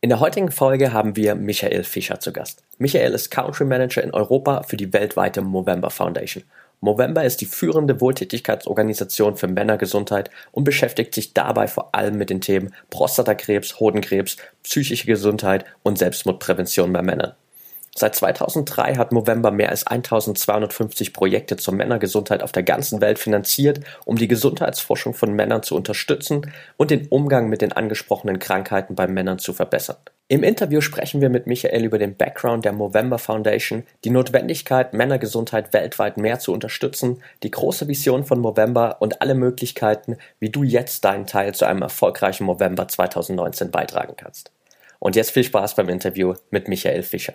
In der heutigen Folge haben wir Michael Fischer zu Gast. Michael ist Country Manager in Europa für die weltweite Movember Foundation. Movember ist die führende Wohltätigkeitsorganisation für Männergesundheit und beschäftigt sich dabei vor allem mit den Themen Prostatakrebs, Hodenkrebs, psychische Gesundheit und Selbstmordprävention bei Männern. Seit 2003 hat Movember mehr als 1250 Projekte zur Männergesundheit auf der ganzen Welt finanziert, um die Gesundheitsforschung von Männern zu unterstützen und den Umgang mit den angesprochenen Krankheiten bei Männern zu verbessern. Im Interview sprechen wir mit Michael über den Background der Movember Foundation, die Notwendigkeit, Männergesundheit weltweit mehr zu unterstützen, die große Vision von Movember und alle Möglichkeiten, wie du jetzt deinen Teil zu einem erfolgreichen Movember 2019 beitragen kannst. Und jetzt viel Spaß beim Interview mit Michael Fischer.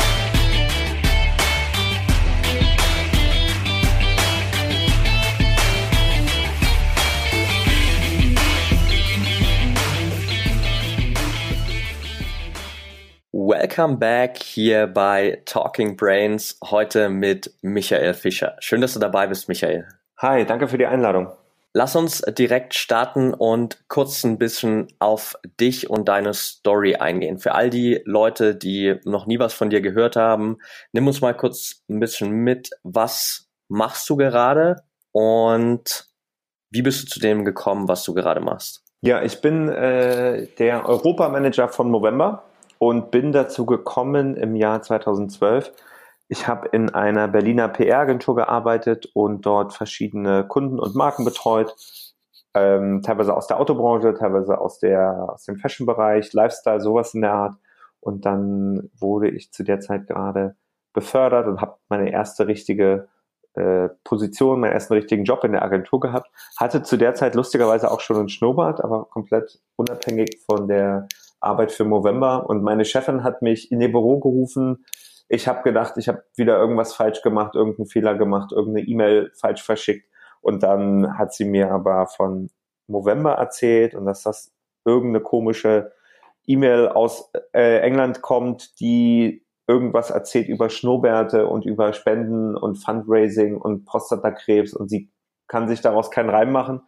Welcome back hier bei Talking Brains, heute mit Michael Fischer. Schön, dass du dabei bist, Michael. Hi, danke für die Einladung. Lass uns direkt starten und kurz ein bisschen auf dich und deine Story eingehen. Für all die Leute, die noch nie was von dir gehört haben, nimm uns mal kurz ein bisschen mit. Was machst du gerade und wie bist du zu dem gekommen, was du gerade machst? Ja, ich bin äh, der Europamanager von November und bin dazu gekommen im Jahr 2012. Ich habe in einer Berliner PR-Agentur gearbeitet und dort verschiedene Kunden und Marken betreut, ähm, teilweise aus der Autobranche, teilweise aus, der, aus dem Fashion-Bereich, Lifestyle, sowas in der Art. Und dann wurde ich zu der Zeit gerade befördert und habe meine erste richtige äh, Position, meinen ersten richtigen Job in der Agentur gehabt. Hatte zu der Zeit lustigerweise auch schon einen Schnurrbart, aber komplett unabhängig von der Arbeit für Movember und meine Chefin hat mich in ihr Büro gerufen. Ich habe gedacht, ich habe wieder irgendwas falsch gemacht, irgendeinen Fehler gemacht, irgendeine E-Mail falsch verschickt und dann hat sie mir aber von Movember erzählt und dass das irgendeine komische E-Mail aus äh, England kommt, die irgendwas erzählt über Schnurrbärte und über Spenden und Fundraising und Prostatakrebs und sie kann sich daraus keinen Reim machen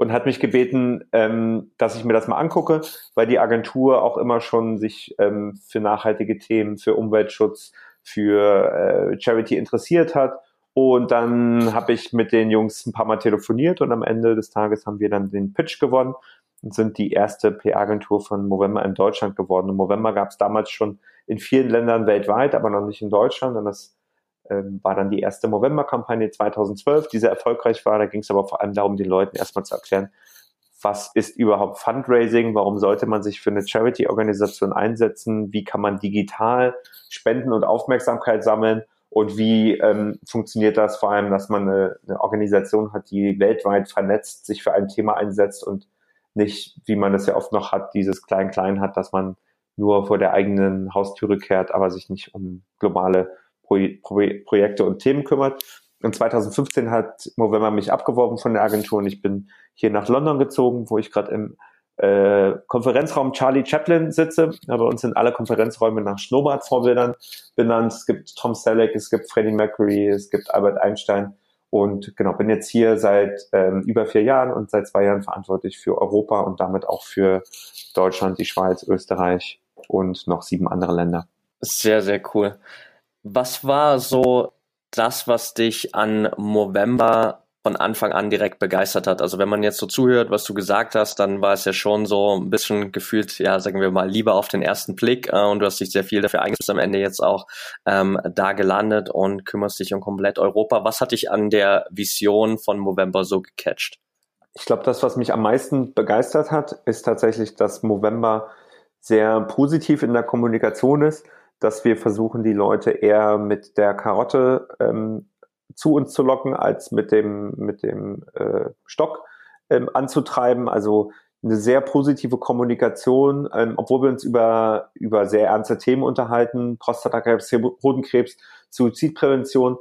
und hat mich gebeten, ähm, dass ich mir das mal angucke, weil die Agentur auch immer schon sich ähm, für nachhaltige Themen, für Umweltschutz, für äh, Charity interessiert hat. Und dann habe ich mit den Jungs ein paar Mal telefoniert und am Ende des Tages haben wir dann den Pitch gewonnen und sind die erste PR-Agentur von Movember in Deutschland geworden. Und Movember gab es damals schon in vielen Ländern weltweit, aber noch nicht in Deutschland. Und das ähm, war dann die erste November-Kampagne 2012, die sehr erfolgreich war. Da ging es aber vor allem darum, den Leuten erstmal zu erklären, was ist überhaupt Fundraising, warum sollte man sich für eine Charity-Organisation einsetzen, wie kann man digital Spenden und Aufmerksamkeit sammeln? Und wie ähm, funktioniert das? Vor allem, dass man eine, eine Organisation hat, die weltweit vernetzt sich für ein Thema einsetzt und nicht, wie man das ja oft noch hat, dieses Klein-Klein hat, dass man nur vor der eigenen Haustüre kehrt, aber sich nicht um globale Projekte und Themen kümmert. Und 2015 hat Movember mich abgeworben von der Agentur und ich bin hier nach London gezogen, wo ich gerade im äh, Konferenzraum Charlie Chaplin sitze. Ja, bei uns sind alle Konferenzräume nach Schnurrbart-Vorbildern benannt. Es gibt Tom Selleck, es gibt Freddie Mercury, es gibt Albert Einstein. Und genau, bin jetzt hier seit ähm, über vier Jahren und seit zwei Jahren verantwortlich für Europa und damit auch für Deutschland, die Schweiz, Österreich und noch sieben andere Länder. Sehr, sehr cool. Was war so das, was dich an Movember von Anfang an direkt begeistert hat? Also wenn man jetzt so zuhört, was du gesagt hast, dann war es ja schon so ein bisschen gefühlt, ja, sagen wir mal, lieber auf den ersten Blick äh, und du hast dich sehr viel dafür eingesetzt, am Ende jetzt auch ähm, da gelandet und kümmerst dich um komplett Europa. Was hat dich an der Vision von Movember so gecatcht? Ich glaube, das, was mich am meisten begeistert hat, ist tatsächlich, dass Movember sehr positiv in der Kommunikation ist dass wir versuchen, die Leute eher mit der Karotte ähm, zu uns zu locken, als mit dem, mit dem äh, Stock ähm, anzutreiben. Also eine sehr positive Kommunikation, ähm, obwohl wir uns über, über sehr ernste Themen unterhalten, Prostatakrebs, Hodenkrebs, Suizidprävention,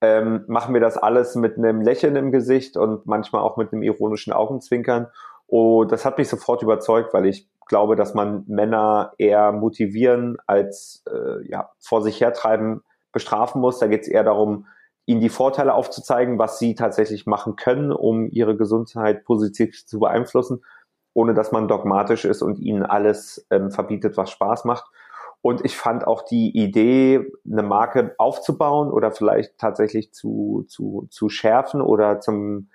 ähm, machen wir das alles mit einem Lächeln im Gesicht und manchmal auch mit einem ironischen Augenzwinkern. Und das hat mich sofort überzeugt, weil ich glaube, dass man Männer eher motivieren als äh, ja, vor sich hertreiben bestrafen muss. Da geht es eher darum, ihnen die Vorteile aufzuzeigen, was sie tatsächlich machen können, um ihre Gesundheit positiv zu beeinflussen, ohne dass man dogmatisch ist und ihnen alles ähm, verbietet, was Spaß macht. Und ich fand auch die Idee, eine Marke aufzubauen oder vielleicht tatsächlich zu, zu, zu schärfen oder zum,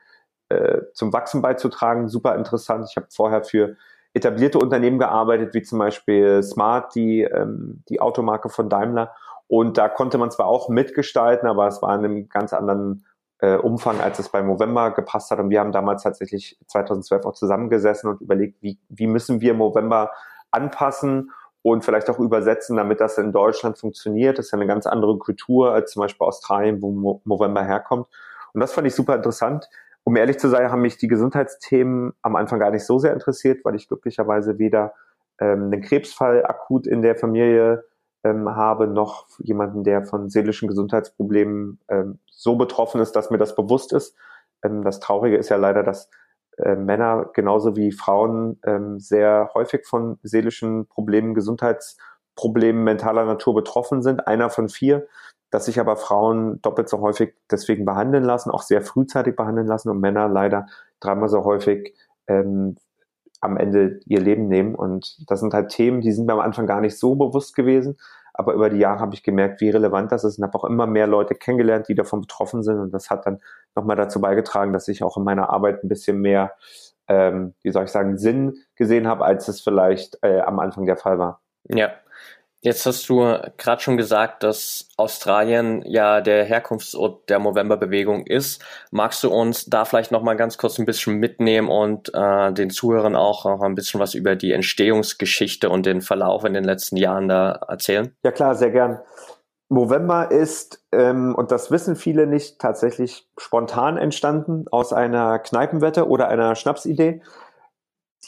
äh, zum Wachsen beizutragen, super interessant. Ich habe vorher für etablierte Unternehmen gearbeitet, wie zum Beispiel Smart, die, ähm, die Automarke von Daimler. Und da konnte man zwar auch mitgestalten, aber es war in einem ganz anderen äh, Umfang, als es bei Movember gepasst hat. Und wir haben damals tatsächlich 2012 auch zusammengesessen und überlegt, wie, wie müssen wir Movember anpassen und vielleicht auch übersetzen, damit das in Deutschland funktioniert. Das ist ja eine ganz andere Kultur als zum Beispiel Australien, wo Movember herkommt. Und das fand ich super interessant. Um ehrlich zu sein, haben mich die Gesundheitsthemen am Anfang gar nicht so sehr interessiert, weil ich glücklicherweise weder ähm, einen Krebsfall akut in der Familie ähm, habe, noch jemanden, der von seelischen Gesundheitsproblemen ähm, so betroffen ist, dass mir das bewusst ist. Ähm, das Traurige ist ja leider, dass äh, Männer genauso wie Frauen ähm, sehr häufig von seelischen Problemen, Gesundheitsproblemen mentaler Natur betroffen sind. Einer von vier, dass sich aber Frauen doppelt so häufig deswegen behandeln lassen, auch sehr frühzeitig behandeln lassen und Männer leider dreimal so häufig ähm, am Ende ihr Leben nehmen. Und das sind halt Themen, die sind mir am Anfang gar nicht so bewusst gewesen. Aber über die Jahre habe ich gemerkt, wie relevant das ist und habe auch immer mehr Leute kennengelernt, die davon betroffen sind. Und das hat dann nochmal dazu beigetragen, dass ich auch in meiner Arbeit ein bisschen mehr, ähm, wie soll ich sagen, Sinn gesehen habe, als es vielleicht äh, am Anfang der Fall war. Ja, Jetzt hast du gerade schon gesagt, dass Australien ja der Herkunftsort der Movember-Bewegung ist. Magst du uns da vielleicht noch mal ganz kurz ein bisschen mitnehmen und äh, den Zuhörern auch noch ein bisschen was über die Entstehungsgeschichte und den Verlauf in den letzten Jahren da erzählen? Ja klar, sehr gern. Movember ist, ähm, und das wissen viele nicht, tatsächlich spontan entstanden aus einer Kneipenwette oder einer Schnapsidee.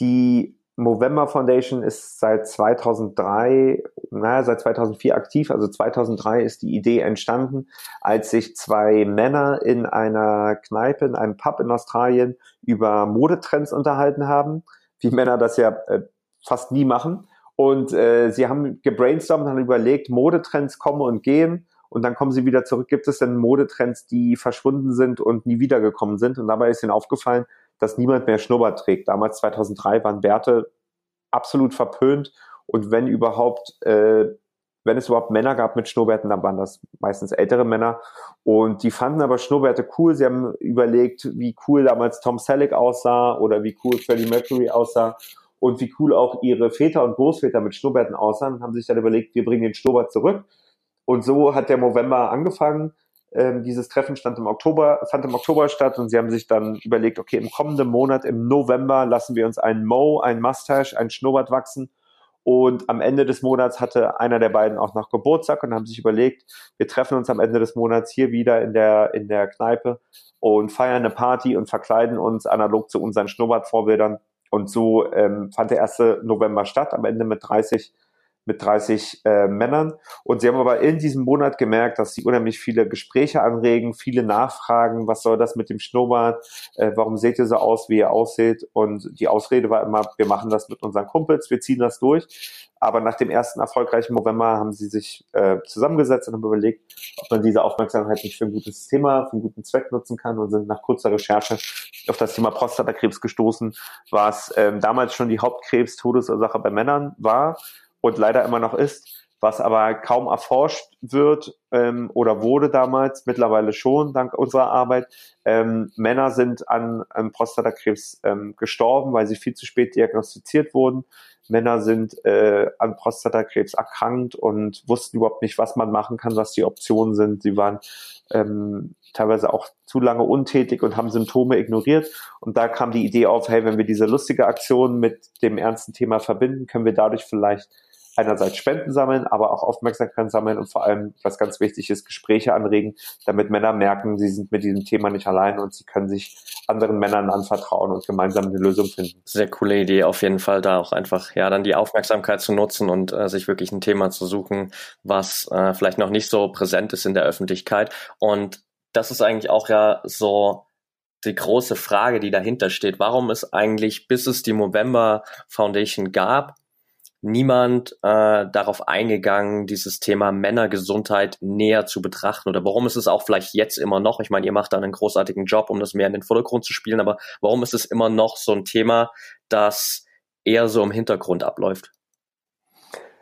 Die Movember Foundation ist seit 2003, naja, seit 2004 aktiv. Also 2003 ist die Idee entstanden, als sich zwei Männer in einer Kneipe, in einem Pub in Australien über Modetrends unterhalten haben, wie Männer das ja äh, fast nie machen. Und äh, sie haben gebrainstormt haben überlegt, Modetrends kommen und gehen und dann kommen sie wieder zurück. Gibt es denn Modetrends, die verschwunden sind und nie wiedergekommen sind? Und dabei ist ihnen aufgefallen, dass niemand mehr Schnurrbart trägt. Damals 2003 waren Bärte absolut verpönt und wenn überhaupt, äh, wenn es überhaupt Männer gab mit Schnurrbärten, dann waren das meistens ältere Männer und die fanden aber Schnurrbärte cool. Sie haben überlegt, wie cool damals Tom Selleck aussah oder wie cool Freddie Mercury aussah und wie cool auch ihre Väter und Großväter mit Schnurrbärten aussahen haben sich dann überlegt, wir bringen den Schnurrbart zurück. Und so hat der November angefangen ähm, dieses Treffen stand im Oktober, fand im Oktober statt und sie haben sich dann überlegt, okay, im kommenden Monat, im November, lassen wir uns einen Mo, ein Mustache, ein Schnurrbart wachsen. Und am Ende des Monats hatte einer der beiden auch noch Geburtstag und haben sich überlegt, wir treffen uns am Ende des Monats hier wieder in der, in der Kneipe und feiern eine Party und verkleiden uns analog zu unseren Schnurrbartvorbildern. Und so ähm, fand der erste November statt, am Ende mit 30 mit 30 äh, Männern. Und sie haben aber in diesem Monat gemerkt, dass sie unheimlich viele Gespräche anregen, viele Nachfragen, was soll das mit dem Schnurrbart, äh, warum seht ihr so aus, wie ihr aussieht? Und die Ausrede war immer, wir machen das mit unseren Kumpels, wir ziehen das durch. Aber nach dem ersten erfolgreichen November haben sie sich äh, zusammengesetzt und haben überlegt, ob man diese Aufmerksamkeit nicht für ein gutes Thema, für einen guten Zweck nutzen kann und sind nach kurzer Recherche auf das Thema Prostatakrebs gestoßen, was ähm, damals schon die Hauptkrebs-Todesursache bei Männern war und leider immer noch ist, was aber kaum erforscht wird ähm, oder wurde damals, mittlerweile schon dank unserer Arbeit. Ähm, Männer sind an, an Prostatakrebs ähm, gestorben, weil sie viel zu spät diagnostiziert wurden. Männer sind äh, an Prostatakrebs erkrankt und wussten überhaupt nicht, was man machen kann, was die Optionen sind. Sie waren ähm, teilweise auch zu lange untätig und haben Symptome ignoriert. Und da kam die Idee auf, hey, wenn wir diese lustige Aktion mit dem ernsten Thema verbinden, können wir dadurch vielleicht einerseits Spenden sammeln, aber auch Aufmerksamkeit sammeln und vor allem, was ganz wichtig ist, Gespräche anregen, damit Männer merken, sie sind mit diesem Thema nicht allein und sie können sich anderen Männern anvertrauen und gemeinsam eine Lösung finden. Sehr coole Idee, auf jeden Fall da auch einfach, ja, dann die Aufmerksamkeit zu nutzen und äh, sich wirklich ein Thema zu suchen, was äh, vielleicht noch nicht so präsent ist in der Öffentlichkeit. Und das ist eigentlich auch ja so die große Frage, die dahinter steht. Warum ist eigentlich, bis es die Movember Foundation gab, niemand äh, darauf eingegangen, dieses Thema Männergesundheit näher zu betrachten? Oder warum ist es auch vielleicht jetzt immer noch? Ich meine, ihr macht da einen großartigen Job, um das mehr in den Vordergrund zu spielen, aber warum ist es immer noch so ein Thema, das eher so im Hintergrund abläuft?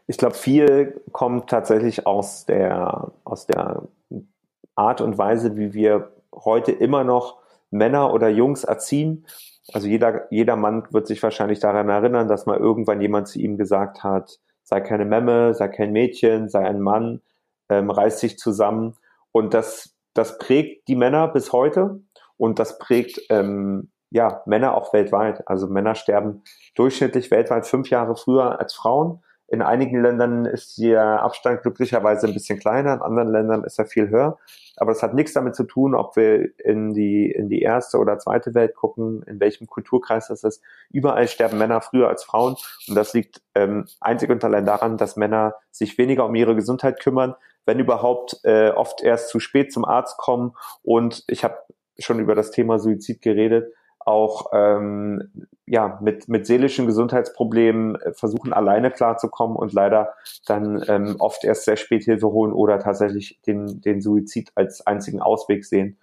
Ich glaube, viel kommt tatsächlich aus der, aus der Art und Weise, wie wir heute immer noch Männer oder Jungs erziehen. Also jeder, jeder Mann wird sich wahrscheinlich daran erinnern, dass mal irgendwann jemand zu ihm gesagt hat, sei keine Memme, sei kein Mädchen, sei ein Mann, ähm, reiß dich zusammen. Und das, das prägt die Männer bis heute und das prägt ähm, ja Männer auch weltweit. Also Männer sterben durchschnittlich weltweit fünf Jahre früher als Frauen. In einigen Ländern ist der Abstand glücklicherweise ein bisschen kleiner, in anderen Ländern ist er viel höher. Aber das hat nichts damit zu tun, ob wir in die, in die erste oder zweite Welt gucken, in welchem Kulturkreis das ist. Überall sterben Männer früher als Frauen. Und das liegt ähm, einzig und allein daran, dass Männer sich weniger um ihre Gesundheit kümmern, wenn überhaupt äh, oft erst zu spät zum Arzt kommen. Und ich habe schon über das Thema Suizid geredet auch ähm, ja mit mit seelischen Gesundheitsproblemen äh, versuchen alleine klarzukommen und leider dann ähm, oft erst sehr spät Hilfe holen oder tatsächlich den den Suizid als einzigen Ausweg sehen.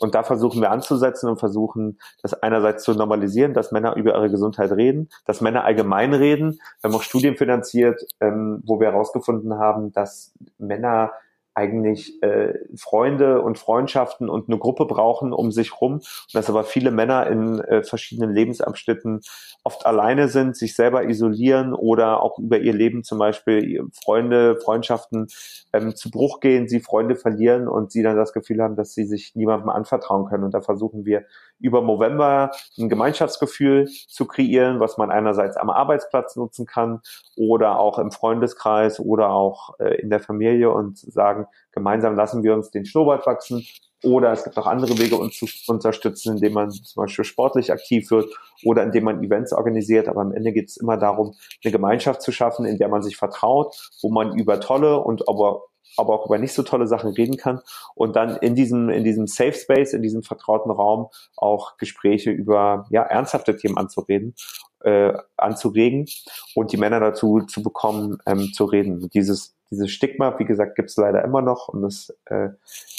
Und da versuchen wir anzusetzen und versuchen, das einerseits zu normalisieren, dass Männer über ihre Gesundheit reden, dass Männer allgemein reden. Wir haben auch Studien finanziert, ähm, wo wir herausgefunden haben, dass Männer eigentlich äh, Freunde und Freundschaften und eine Gruppe brauchen um sich rum und dass aber viele Männer in äh, verschiedenen Lebensabschnitten oft alleine sind, sich selber isolieren oder auch über ihr Leben zum Beispiel Freunde, Freundschaften ähm, zu Bruch gehen, sie Freunde verlieren und sie dann das Gefühl haben, dass sie sich niemandem anvertrauen können. Und da versuchen wir über November ein Gemeinschaftsgefühl zu kreieren, was man einerseits am Arbeitsplatz nutzen kann oder auch im Freundeskreis oder auch äh, in der Familie und sagen, gemeinsam lassen wir uns den Schnurrbart wachsen. Oder es gibt auch andere Wege, uns zu unterstützen, indem man zum Beispiel sportlich aktiv wird oder indem man Events organisiert. Aber am Ende geht es immer darum, eine Gemeinschaft zu schaffen, in der man sich vertraut, wo man über tolle und aber aber auch über nicht so tolle Sachen reden kann und dann in diesem, in diesem Safe Space, in diesem vertrauten Raum auch Gespräche über ja, ernsthafte Themen anzureden, äh, anzuregen und die Männer dazu zu bekommen, ähm, zu reden. Dieses, dieses Stigma, wie gesagt, gibt es leider immer noch und es äh,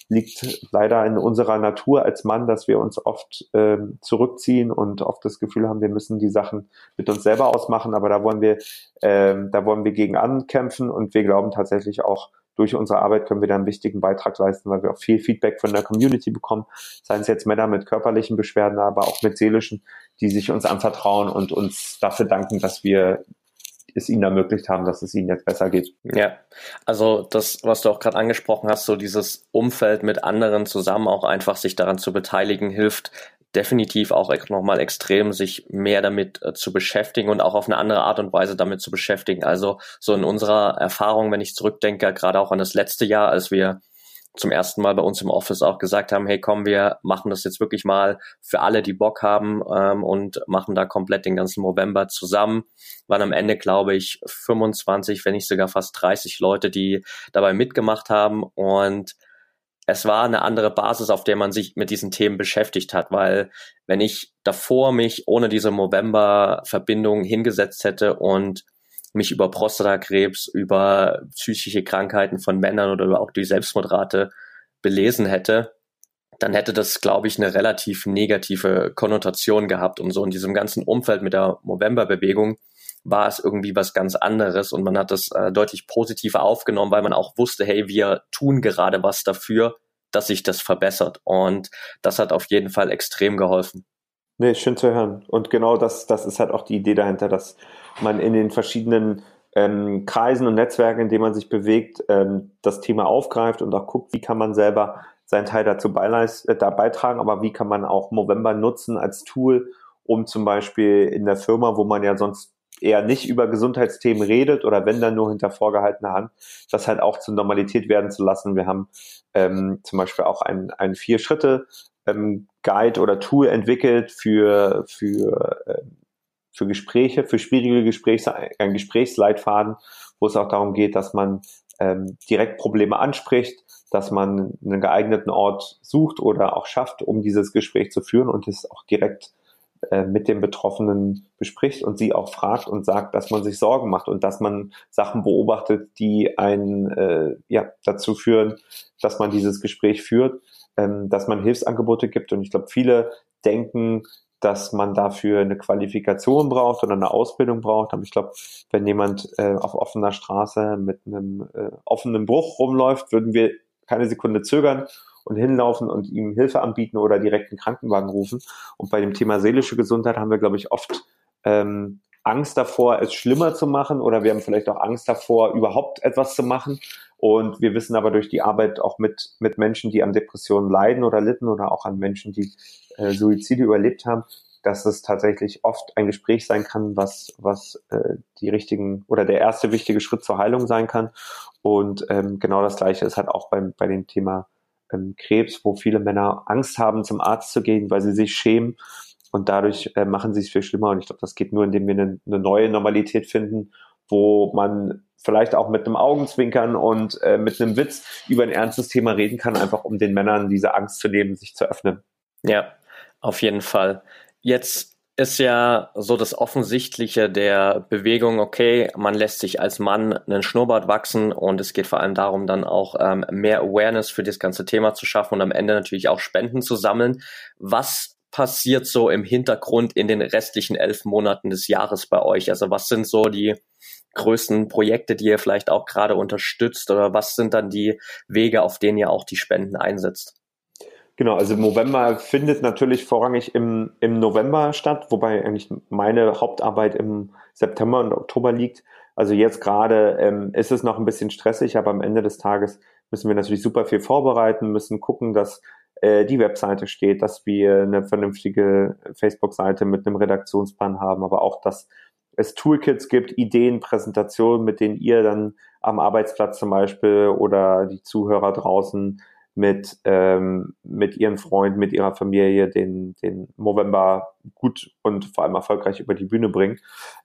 liegt leider in unserer Natur als Mann, dass wir uns oft äh, zurückziehen und oft das Gefühl haben, wir müssen die Sachen mit uns selber ausmachen, aber da wollen wir, äh, da wollen wir gegen ankämpfen und wir glauben tatsächlich auch, durch unsere Arbeit können wir da einen wichtigen Beitrag leisten, weil wir auch viel Feedback von der Community bekommen, seien es jetzt Männer mit körperlichen Beschwerden, aber auch mit seelischen, die sich uns anvertrauen und uns dafür danken, dass wir es ihnen ermöglicht haben, dass es ihnen jetzt besser geht. Ja, also das, was du auch gerade angesprochen hast, so dieses Umfeld mit anderen zusammen auch einfach sich daran zu beteiligen, hilft definitiv auch nochmal extrem, sich mehr damit äh, zu beschäftigen und auch auf eine andere Art und Weise damit zu beschäftigen. Also so in unserer Erfahrung, wenn ich zurückdenke, gerade auch an das letzte Jahr, als wir zum ersten Mal bei uns im Office auch gesagt haben, hey komm, wir machen das jetzt wirklich mal für alle, die Bock haben ähm, und machen da komplett den ganzen November zusammen. Waren am Ende, glaube ich, 25, wenn nicht sogar fast 30 Leute, die dabei mitgemacht haben und es war eine andere Basis, auf der man sich mit diesen Themen beschäftigt hat, weil wenn ich davor mich ohne diese Movember-Verbindung hingesetzt hätte und mich über Prostatakrebs, über psychische Krankheiten von Männern oder auch die Selbstmordrate belesen hätte, dann hätte das, glaube ich, eine relativ negative Konnotation gehabt. Und so in diesem ganzen Umfeld mit der Movember-Bewegung war es irgendwie was ganz anderes und man hat das äh, deutlich positiver aufgenommen, weil man auch wusste, hey, wir tun gerade was dafür, dass sich das verbessert. Und das hat auf jeden Fall extrem geholfen. Nee, schön zu hören. Und genau das, das ist halt auch die Idee dahinter, dass man in den verschiedenen ähm, Kreisen und Netzwerken, in denen man sich bewegt, ähm, das Thema aufgreift und auch guckt, wie kann man selber seinen Teil dazu äh, da beitragen, aber wie kann man auch Movember nutzen als Tool, um zum Beispiel in der Firma, wo man ja sonst eher nicht über Gesundheitsthemen redet oder wenn dann nur hinter vorgehaltener Hand, das halt auch zur Normalität werden zu lassen. Wir haben ähm, zum Beispiel auch ein, ein Vier-Schritte ähm, oder Tool entwickelt für, für, äh, für Gespräche, für schwierige Gespräche, ein Gesprächsleitfaden, wo es auch darum geht, dass man ähm, direkt Probleme anspricht, dass man einen geeigneten Ort sucht oder auch schafft, um dieses Gespräch zu führen und es auch direkt äh, mit dem Betroffenen bespricht und sie auch fragt und sagt, dass man sich Sorgen macht und dass man Sachen beobachtet, die einen äh, ja, dazu führen, dass man dieses Gespräch führt, ähm, dass man Hilfsangebote gibt. Und ich glaube, viele denken, dass man dafür eine Qualifikation braucht oder eine Ausbildung braucht. Aber ich glaube, wenn jemand äh, auf offener Straße mit einem äh, offenen Bruch rumläuft, würden wir keine Sekunde zögern und hinlaufen und ihm Hilfe anbieten oder direkt einen Krankenwagen rufen. Und bei dem Thema seelische Gesundheit haben wir, glaube ich, oft ähm, Angst davor, es schlimmer zu machen oder wir haben vielleicht auch Angst davor, überhaupt etwas zu machen. Und wir wissen aber durch die Arbeit auch mit, mit Menschen, die an Depressionen leiden oder litten oder auch an Menschen, die äh, Suizide überlebt haben, dass es tatsächlich oft ein Gespräch sein kann, was, was äh, die richtigen oder der erste wichtige Schritt zur Heilung sein kann. Und ähm, genau das Gleiche ist halt auch beim, bei dem Thema ähm, Krebs, wo viele Männer Angst haben, zum Arzt zu gehen, weil sie sich schämen. Und dadurch äh, machen sie es viel schlimmer. Und ich glaube, das geht nur, indem wir eine, eine neue Normalität finden, wo man vielleicht auch mit einem Augenzwinkern und äh, mit einem Witz über ein ernstes Thema reden kann, einfach um den Männern diese Angst zu nehmen, sich zu öffnen. Ja, auf jeden Fall. Jetzt ist ja so das Offensichtliche der Bewegung, okay, man lässt sich als Mann einen Schnurrbart wachsen und es geht vor allem darum, dann auch ähm, mehr Awareness für das ganze Thema zu schaffen und am Ende natürlich auch Spenden zu sammeln. Was passiert so im Hintergrund in den restlichen elf Monaten des Jahres bei euch? Also was sind so die größten Projekte, die ihr vielleicht auch gerade unterstützt oder was sind dann die Wege, auf denen ihr auch die Spenden einsetzt? Genau, also November findet natürlich vorrangig im, im November statt, wobei eigentlich meine Hauptarbeit im September und Oktober liegt. Also jetzt gerade ähm, ist es noch ein bisschen stressig, aber am Ende des Tages müssen wir natürlich super viel vorbereiten, müssen gucken, dass äh, die Webseite steht, dass wir eine vernünftige Facebook-Seite mit einem Redaktionsplan haben, aber auch, dass es Toolkits gibt, Ideen, Präsentationen, mit denen ihr dann am Arbeitsplatz zum Beispiel oder die Zuhörer draußen mit, ähm, mit ihren Freunden, mit ihrer Familie den, den November gut und vor allem erfolgreich über die Bühne bringen.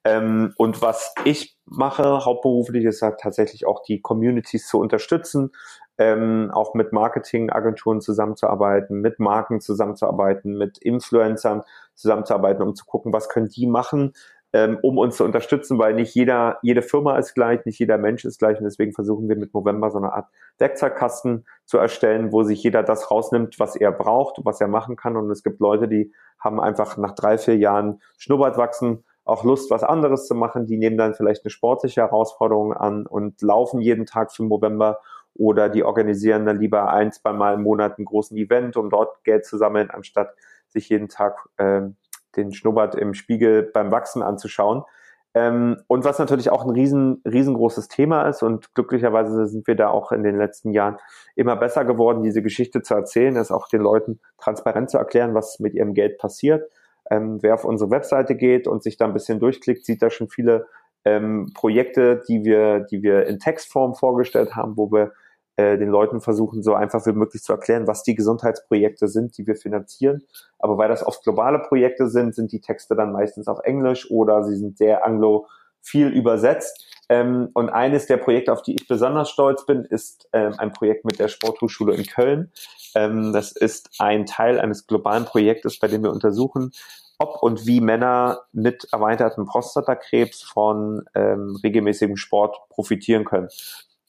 Ähm, und was ich mache hauptberuflich ist halt tatsächlich auch die Communities zu unterstützen, ähm, auch mit Marketingagenturen zusammenzuarbeiten, mit Marken zusammenzuarbeiten, mit Influencern zusammenzuarbeiten, um zu gucken, was können die machen, ähm, um uns zu unterstützen, weil nicht jeder, jede Firma ist gleich, nicht jeder Mensch ist gleich. Und deswegen versuchen wir mit November so eine Art Werkzeugkasten zu erstellen, wo sich jeder das rausnimmt, was er braucht, was er machen kann. Und es gibt Leute, die haben einfach nach drei, vier Jahren Schnurrbart wachsen, auch Lust, was anderes zu machen, die nehmen dann vielleicht eine sportliche Herausforderung an und laufen jeden Tag für November oder die organisieren dann lieber ein, zwei Mal im Monat einen großen Event, um dort Geld zu sammeln, anstatt sich jeden Tag ähm, den Schnurrbart im Spiegel beim Wachsen anzuschauen. Ähm, und was natürlich auch ein riesen, riesengroßes Thema ist und glücklicherweise sind wir da auch in den letzten Jahren immer besser geworden, diese Geschichte zu erzählen, es auch den Leuten transparent zu erklären, was mit ihrem Geld passiert. Ähm, wer auf unsere Webseite geht und sich da ein bisschen durchklickt, sieht da schon viele ähm, Projekte, die wir, die wir in Textform vorgestellt haben, wo wir äh, den Leuten versuchen, so einfach wie möglich zu erklären, was die Gesundheitsprojekte sind, die wir finanzieren. Aber weil das oft globale Projekte sind, sind die Texte dann meistens auf Englisch oder sie sind sehr anglophil übersetzt. Ähm, und eines der Projekte, auf die ich besonders stolz bin, ist ähm, ein Projekt mit der Sporthochschule in Köln. Ähm, das ist ein Teil eines globalen Projektes, bei dem wir untersuchen, ob und wie Männer mit erweitertem Prostatakrebs von regelmäßigem Sport profitieren können.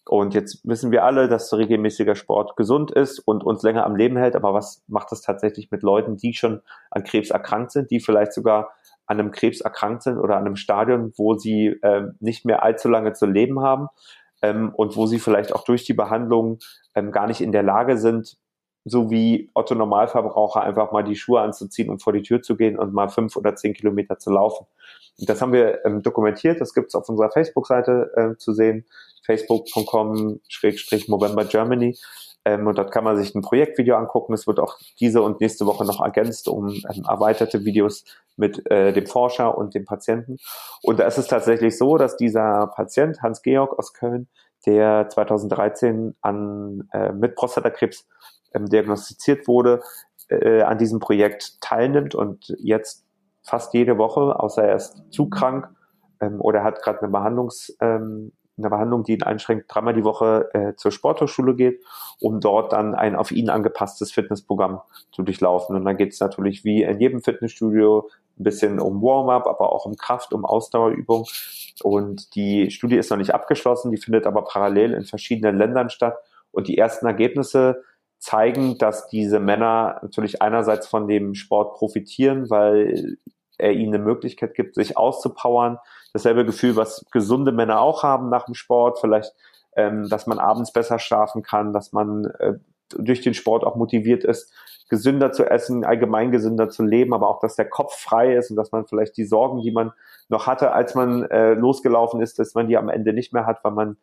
Und jetzt wissen wir alle, dass regelmäßiger Sport gesund ist und uns länger am Leben hält. Aber was macht das tatsächlich mit Leuten, die schon an Krebs erkrankt sind, die vielleicht sogar an einem Krebs erkrankt sind oder an einem Stadion, wo sie ähm, nicht mehr allzu lange zu leben haben ähm, und wo sie vielleicht auch durch die Behandlung ähm, gar nicht in der Lage sind, so wie Otto Normalverbraucher einfach mal die Schuhe anzuziehen und vor die Tür zu gehen und mal fünf oder zehn Kilometer zu laufen. Und das haben wir ähm, dokumentiert, das gibt es auf unserer Facebook-Seite äh, zu sehen, facebook.com-November Germany. Ähm, und dort kann man sich ein Projektvideo angucken. Es wird auch diese und nächste Woche noch ergänzt um ähm, erweiterte Videos mit äh, dem Forscher und dem Patienten. Und da ist es tatsächlich so, dass dieser Patient, Hans-Georg aus Köln, der 2013 an, äh, mit Prostatakrebs ähm, diagnostiziert wurde, äh, an diesem Projekt teilnimmt und jetzt fast jede Woche, außer er ist zu krank ähm, oder hat gerade eine Behandlungs, ähm, eine Behandlung, die ihn einschränkt, dreimal die Woche äh, zur Sporthochschule geht, um dort dann ein auf ihn angepasstes Fitnessprogramm zu durchlaufen. Und dann geht es natürlich wie in jedem Fitnessstudio ein bisschen um Warm-up, aber auch um Kraft, um Ausdauerübung. Und die Studie ist noch nicht abgeschlossen, die findet aber parallel in verschiedenen Ländern statt. Und die ersten Ergebnisse zeigen, dass diese Männer natürlich einerseits von dem Sport profitieren, weil er ihnen eine Möglichkeit gibt, sich auszupowern. Dasselbe Gefühl, was gesunde Männer auch haben nach dem Sport, vielleicht, ähm, dass man abends besser schlafen kann, dass man äh, durch den Sport auch motiviert ist, gesünder zu essen, allgemein gesünder zu leben, aber auch, dass der Kopf frei ist und dass man vielleicht die Sorgen, die man noch hatte, als man äh, losgelaufen ist, dass man die am Ende nicht mehr hat, weil man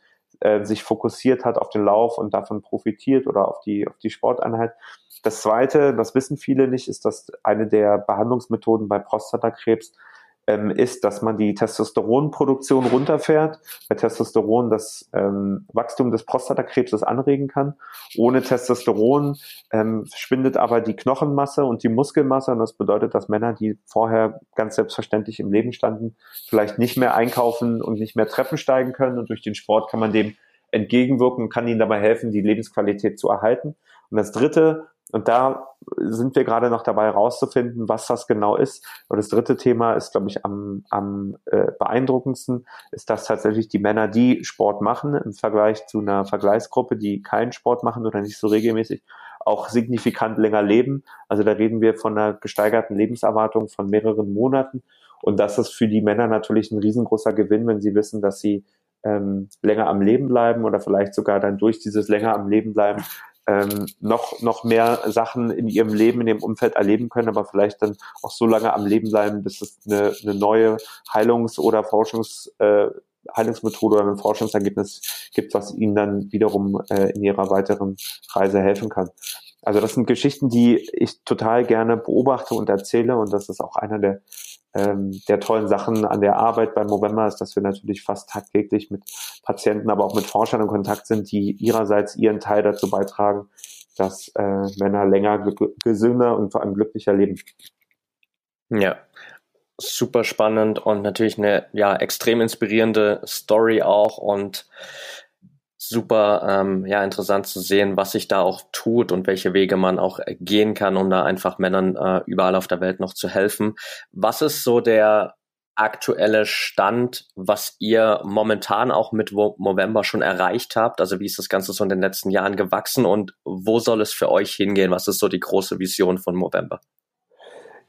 äh, sich fokussiert hat auf den Lauf und davon profitiert oder auf die, auf die Sporteinheit. Das zweite, das wissen viele nicht, ist, dass eine der Behandlungsmethoden bei Prostatakrebs ähm, ist, dass man die Testosteronproduktion runterfährt, weil Testosteron das ähm, Wachstum des Prostatakrebses anregen kann. Ohne Testosteron ähm, schwindet aber die Knochenmasse und die Muskelmasse und das bedeutet, dass Männer, die vorher ganz selbstverständlich im Leben standen, vielleicht nicht mehr einkaufen und nicht mehr Treppen steigen können und durch den Sport kann man dem entgegenwirken und kann ihnen dabei helfen, die Lebensqualität zu erhalten. Und das dritte, und da sind wir gerade noch dabei herauszufinden, was das genau ist. Und das dritte Thema ist, glaube ich, am, am äh, beeindruckendsten, ist, dass tatsächlich die Männer, die Sport machen, im Vergleich zu einer Vergleichsgruppe, die keinen Sport machen oder nicht so regelmäßig, auch signifikant länger leben. Also da reden wir von einer gesteigerten Lebenserwartung von mehreren Monaten. Und das ist für die Männer natürlich ein riesengroßer Gewinn, wenn sie wissen, dass sie ähm, länger am Leben bleiben oder vielleicht sogar dann durch dieses länger am Leben bleiben ähm, noch, noch mehr Sachen in ihrem Leben, in ihrem Umfeld erleben können, aber vielleicht dann auch so lange am Leben bleiben, bis es eine, eine neue Heilungs- oder Forschungs- äh, Heilungsmethode oder ein Forschungsergebnis gibt, was ihnen dann wiederum äh, in ihrer weiteren Reise helfen kann. Also das sind Geschichten, die ich total gerne beobachte und erzähle und das ist auch einer der ähm, der tollen Sachen an der Arbeit beim Movember ist, dass wir natürlich fast tagtäglich mit Patienten, aber auch mit Forschern in Kontakt sind, die ihrerseits ihren Teil dazu beitragen, dass äh, Männer länger gesünder und vor allem glücklicher leben. Ja, super spannend und natürlich eine ja extrem inspirierende Story auch und super ähm, ja interessant zu sehen, was sich da auch tut und welche Wege man auch gehen kann, um da einfach Männern äh, überall auf der Welt noch zu helfen. Was ist so der aktuelle Stand, was ihr momentan auch mit November schon erreicht habt? Also wie ist das Ganze so in den letzten Jahren gewachsen und wo soll es für euch hingehen? Was ist so die große Vision von November?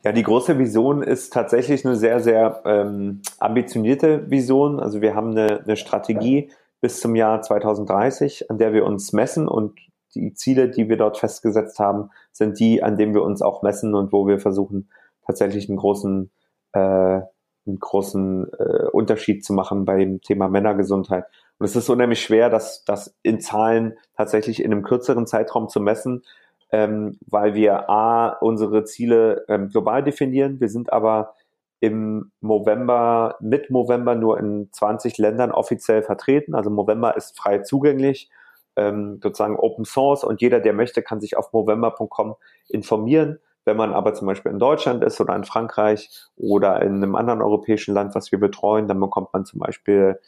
Ja, die große Vision ist tatsächlich eine sehr, sehr ähm, ambitionierte Vision. Also wir haben eine, eine Strategie, bis zum Jahr 2030, an der wir uns messen und die Ziele, die wir dort festgesetzt haben, sind die, an denen wir uns auch messen und wo wir versuchen, tatsächlich einen großen, äh, einen großen äh, Unterschied zu machen beim Thema Männergesundheit. Und es ist unheimlich schwer, das, das in Zahlen tatsächlich in einem kürzeren Zeitraum zu messen, ähm, weil wir A, unsere Ziele ähm, global definieren. Wir sind aber im November, mit November nur in 20 Ländern offiziell vertreten. Also November ist frei zugänglich, ähm, sozusagen Open Source und jeder, der möchte, kann sich auf november.com informieren. Wenn man aber zum Beispiel in Deutschland ist oder in Frankreich oder in einem anderen europäischen Land, was wir betreuen, dann bekommt man zum Beispiel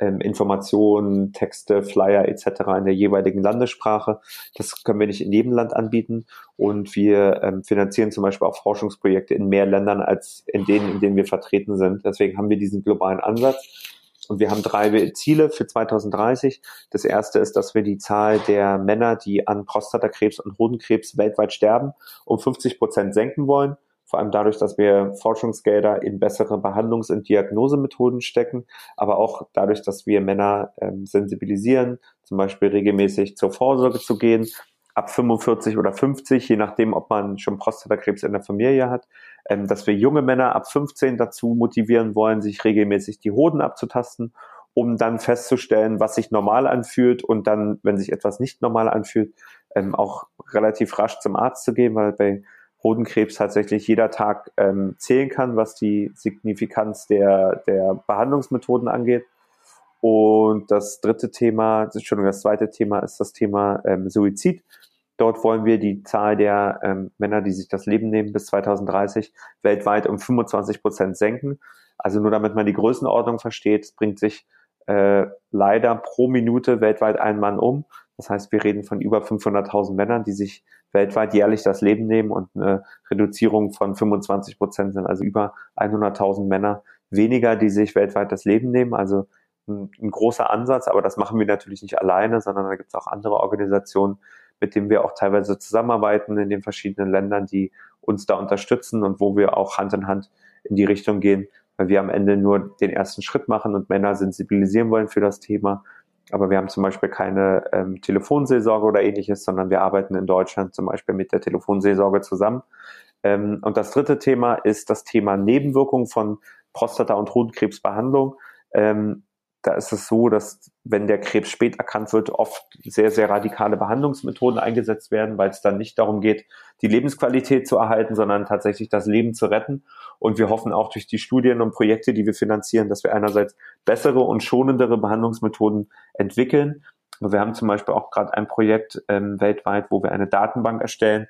ähm, Informationen, Texte, Flyer etc. in der jeweiligen Landessprache. Das können wir nicht in jedem Land anbieten und wir ähm, finanzieren zum Beispiel auch Forschungsprojekte in mehr Ländern als in denen, in denen wir vertreten sind. Deswegen haben wir diesen globalen Ansatz. Und wir haben drei Ziele für 2030. Das erste ist, dass wir die Zahl der Männer, die an Prostatakrebs und Hodenkrebs weltweit sterben, um 50 Prozent senken wollen vor allem dadurch, dass wir Forschungsgelder in bessere Behandlungs- und Diagnosemethoden stecken, aber auch dadurch, dass wir Männer ähm, sensibilisieren, zum Beispiel regelmäßig zur Vorsorge zu gehen, ab 45 oder 50, je nachdem, ob man schon Prostatakrebs in der Familie hat, ähm, dass wir junge Männer ab 15 dazu motivieren wollen, sich regelmäßig die Hoden abzutasten, um dann festzustellen, was sich normal anfühlt und dann, wenn sich etwas nicht normal anfühlt, ähm, auch relativ rasch zum Arzt zu gehen, weil bei Hodenkrebs tatsächlich jeder Tag ähm, zählen kann, was die Signifikanz der, der Behandlungsmethoden angeht. Und das dritte Thema, Entschuldigung, das zweite Thema ist das Thema ähm, Suizid. Dort wollen wir die Zahl der ähm, Männer, die sich das Leben nehmen, bis 2030 weltweit um 25 Prozent senken. Also nur damit man die Größenordnung versteht, es bringt sich äh, leider pro Minute weltweit ein Mann um. Das heißt, wir reden von über 500.000 Männern, die sich weltweit jährlich das Leben nehmen und eine Reduzierung von 25 Prozent sind also über 100.000 Männer weniger, die sich weltweit das Leben nehmen. Also ein, ein großer Ansatz, aber das machen wir natürlich nicht alleine, sondern da gibt es auch andere Organisationen, mit denen wir auch teilweise zusammenarbeiten in den verschiedenen Ländern, die uns da unterstützen und wo wir auch Hand in Hand in die Richtung gehen, weil wir am Ende nur den ersten Schritt machen und Männer sensibilisieren wollen für das Thema. Aber wir haben zum Beispiel keine ähm, Telefonseelsorge oder ähnliches, sondern wir arbeiten in Deutschland zum Beispiel mit der Telefonseelsorge zusammen. Ähm, und das dritte Thema ist das Thema Nebenwirkungen von Prostata- und Hodenkrebsbehandlung. Ähm, da ist es so, dass wenn der Krebs spät erkannt wird, oft sehr, sehr radikale Behandlungsmethoden eingesetzt werden, weil es dann nicht darum geht, die Lebensqualität zu erhalten, sondern tatsächlich das Leben zu retten. Und wir hoffen auch durch die Studien und Projekte, die wir finanzieren, dass wir einerseits bessere und schonendere Behandlungsmethoden entwickeln. Wir haben zum Beispiel auch gerade ein Projekt ähm, weltweit, wo wir eine Datenbank erstellen,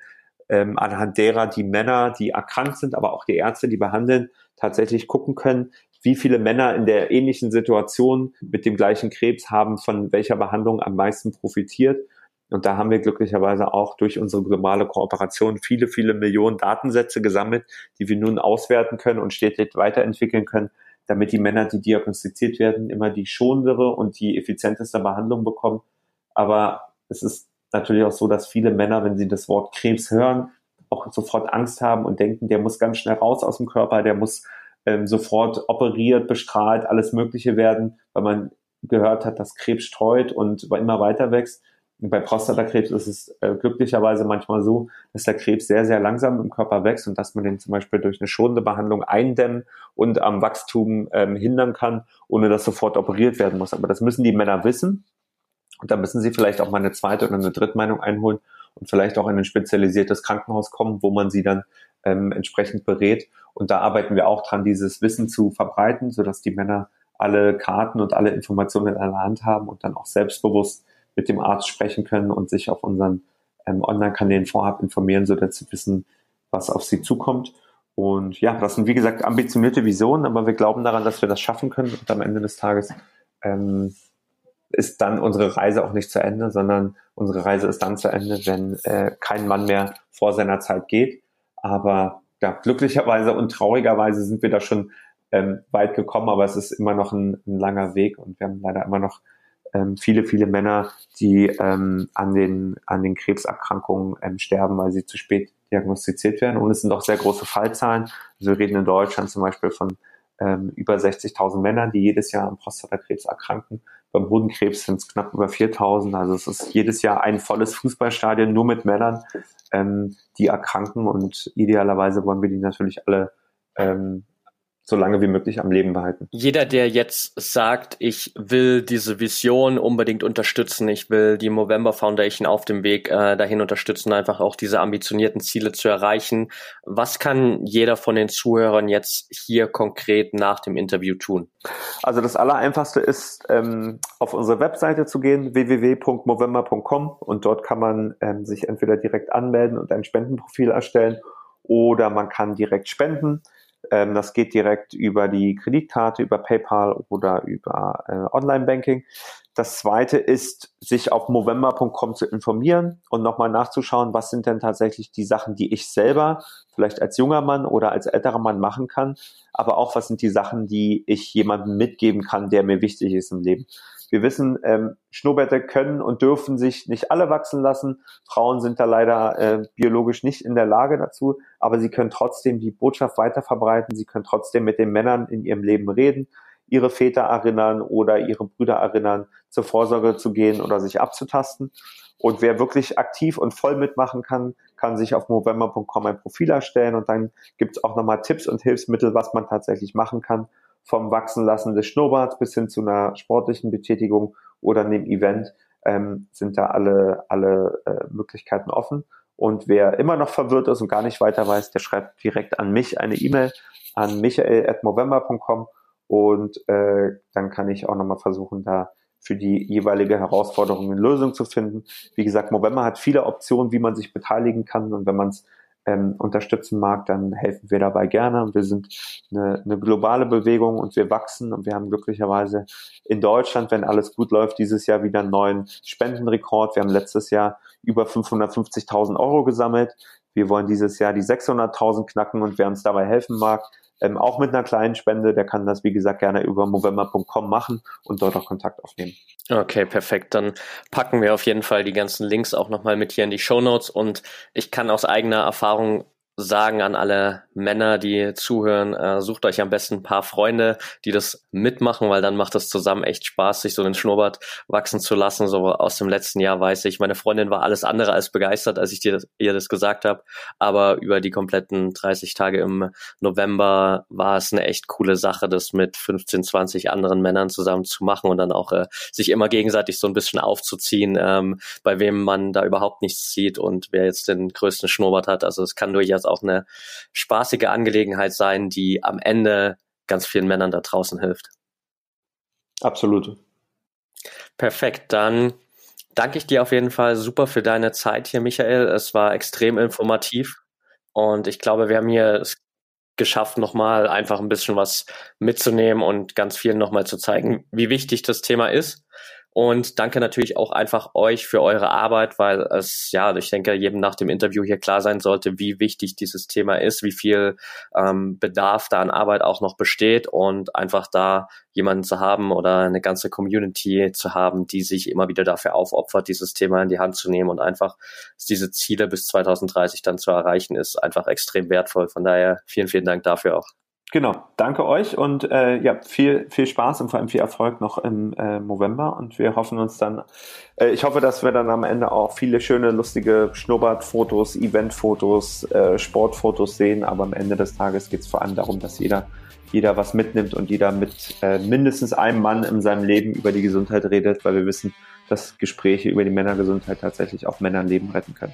ähm, anhand derer die Männer, die erkrankt sind, aber auch die Ärzte, die behandeln, tatsächlich gucken können, wie viele Männer in der ähnlichen Situation mit dem gleichen Krebs haben von welcher Behandlung am meisten profitiert. Und da haben wir glücklicherweise auch durch unsere globale Kooperation viele, viele Millionen Datensätze gesammelt, die wir nun auswerten können und stetig weiterentwickeln können, damit die Männer, die diagnostiziert werden, immer die schonendere und die effizienteste Behandlung bekommen. Aber es ist natürlich auch so, dass viele Männer, wenn sie das Wort Krebs hören, auch sofort Angst haben und denken, der muss ganz schnell raus aus dem Körper, der muss ähm, sofort operiert, bestrahlt, alles Mögliche werden, weil man gehört hat, dass Krebs streut und immer weiter wächst. Und bei Prostatakrebs ist es äh, glücklicherweise manchmal so, dass der Krebs sehr, sehr langsam im Körper wächst und dass man den zum Beispiel durch eine schonende Behandlung eindämmen und am Wachstum ähm, hindern kann, ohne dass sofort operiert werden muss. Aber das müssen die Männer wissen. Und da müssen sie vielleicht auch mal eine zweite oder eine dritte Meinung einholen und vielleicht auch in ein spezialisiertes Krankenhaus kommen, wo man sie dann ähm, entsprechend berät. Und da arbeiten wir auch dran, dieses Wissen zu verbreiten, sodass die Männer alle Karten und alle Informationen in einer Hand haben und dann auch selbstbewusst mit dem Arzt sprechen können und sich auf unseren ähm, Online-Kanälen vorab informieren, sodass sie wissen, was auf sie zukommt. Und ja, das sind wie gesagt ambitionierte Visionen, aber wir glauben daran, dass wir das schaffen können. Und am Ende des Tages ähm, ist dann unsere Reise auch nicht zu Ende, sondern unsere Reise ist dann zu Ende, wenn äh, kein Mann mehr vor seiner Zeit geht. Aber ja, glücklicherweise und traurigerweise sind wir da schon ähm, weit gekommen, aber es ist immer noch ein, ein, langer Weg und wir haben leider immer noch ähm, viele, viele Männer, die ähm, an, den, an den Krebserkrankungen ähm, sterben, weil sie zu spät diagnostiziert werden. Und es sind auch sehr große Fallzahlen. Also wir reden in Deutschland zum Beispiel von ähm, über 60.000 Männern, die jedes Jahr an Prostatakrebs erkranken. Beim Hodenkrebs sind es knapp über 4.000. Also es ist jedes Jahr ein volles Fußballstadion nur mit Männern, ähm, die erkranken. Und idealerweise wollen wir die natürlich alle ähm, so lange wie möglich am Leben behalten. Jeder, der jetzt sagt, ich will diese Vision unbedingt unterstützen, ich will die Movember Foundation auf dem Weg äh, dahin unterstützen, einfach auch diese ambitionierten Ziele zu erreichen, was kann jeder von den Zuhörern jetzt hier konkret nach dem Interview tun? Also das Allereinfachste ist, ähm, auf unsere Webseite zu gehen, www.movember.com und dort kann man ähm, sich entweder direkt anmelden und ein Spendenprofil erstellen oder man kann direkt spenden. Ähm, das geht direkt über die Kreditkarte, über PayPal oder über äh, Online-Banking. Das zweite ist, sich auf movember.com zu informieren und nochmal nachzuschauen, was sind denn tatsächlich die Sachen, die ich selber vielleicht als junger Mann oder als älterer Mann machen kann, aber auch was sind die Sachen, die ich jemandem mitgeben kann, der mir wichtig ist im Leben. Wir wissen, ähm, Schnurrbärte können und dürfen sich nicht alle wachsen lassen. Frauen sind da leider äh, biologisch nicht in der Lage dazu, aber sie können trotzdem die Botschaft weiter verbreiten. Sie können trotzdem mit den Männern in ihrem Leben reden, ihre Väter erinnern oder ihre Brüder erinnern, zur Vorsorge zu gehen oder sich abzutasten. Und wer wirklich aktiv und voll mitmachen kann, kann sich auf movember.com ein Profil erstellen und dann gibt es auch nochmal Tipps und Hilfsmittel, was man tatsächlich machen kann vom Wachsenlassen des Schnurrbarts bis hin zu einer sportlichen Betätigung oder einem Event ähm, sind da alle, alle äh, Möglichkeiten offen. Und wer immer noch verwirrt ist und gar nicht weiter weiß, der schreibt direkt an mich eine E-Mail an michael.movember.com und äh, dann kann ich auch nochmal versuchen, da für die jeweilige Herausforderung eine Lösung zu finden. Wie gesagt, Movember hat viele Optionen, wie man sich beteiligen kann und wenn man es ähm, unterstützen mag, dann helfen wir dabei gerne. Und wir sind eine, eine globale Bewegung und wir wachsen und wir haben glücklicherweise in Deutschland, wenn alles gut läuft, dieses Jahr wieder einen neuen Spendenrekord. Wir haben letztes Jahr über 550.000 Euro gesammelt. Wir wollen dieses Jahr die 600.000 knacken und wer uns dabei helfen mag, ähm, auch mit einer kleinen Spende, der kann das, wie gesagt, gerne über movember.com machen und dort auch Kontakt aufnehmen. Okay, perfekt. Dann packen wir auf jeden Fall die ganzen Links auch nochmal mit hier in die Show Notes und ich kann aus eigener Erfahrung sagen an alle Männer, die zuhören, äh, sucht euch am besten ein paar Freunde, die das mitmachen, weil dann macht es zusammen echt Spaß, sich so den Schnurrbart wachsen zu lassen. So aus dem letzten Jahr weiß ich, meine Freundin war alles andere als begeistert, als ich dir das, ihr das gesagt habe. Aber über die kompletten 30 Tage im November war es eine echt coole Sache, das mit 15, 20 anderen Männern zusammen zu machen und dann auch äh, sich immer gegenseitig so ein bisschen aufzuziehen, ähm, bei wem man da überhaupt nichts sieht und wer jetzt den größten Schnurrbart hat. Also es kann durchaus auch eine spaßige Angelegenheit sein, die am Ende ganz vielen Männern da draußen hilft. Absolut. Perfekt, dann danke ich dir auf jeden Fall super für deine Zeit hier, Michael. Es war extrem informativ und ich glaube, wir haben hier es geschafft, nochmal einfach ein bisschen was mitzunehmen und ganz vielen nochmal zu zeigen, wie wichtig das Thema ist. Und danke natürlich auch einfach euch für eure Arbeit, weil es, ja, ich denke, jedem nach dem Interview hier klar sein sollte, wie wichtig dieses Thema ist, wie viel ähm, Bedarf da an Arbeit auch noch besteht und einfach da jemanden zu haben oder eine ganze Community zu haben, die sich immer wieder dafür aufopfert, dieses Thema in die Hand zu nehmen und einfach diese Ziele bis 2030 dann zu erreichen, ist einfach extrem wertvoll. Von daher vielen, vielen Dank dafür auch. Genau, danke euch und äh, ja, viel, viel Spaß und vor allem viel Erfolg noch im äh, November und wir hoffen uns dann, äh, ich hoffe, dass wir dann am Ende auch viele schöne, lustige Schnurrbartfotos, Eventfotos, äh, Sportfotos sehen, aber am Ende des Tages geht es vor allem darum, dass jeder, jeder was mitnimmt und jeder mit äh, mindestens einem Mann in seinem Leben über die Gesundheit redet, weil wir wissen, dass Gespräche über die Männergesundheit tatsächlich auch Männern retten können.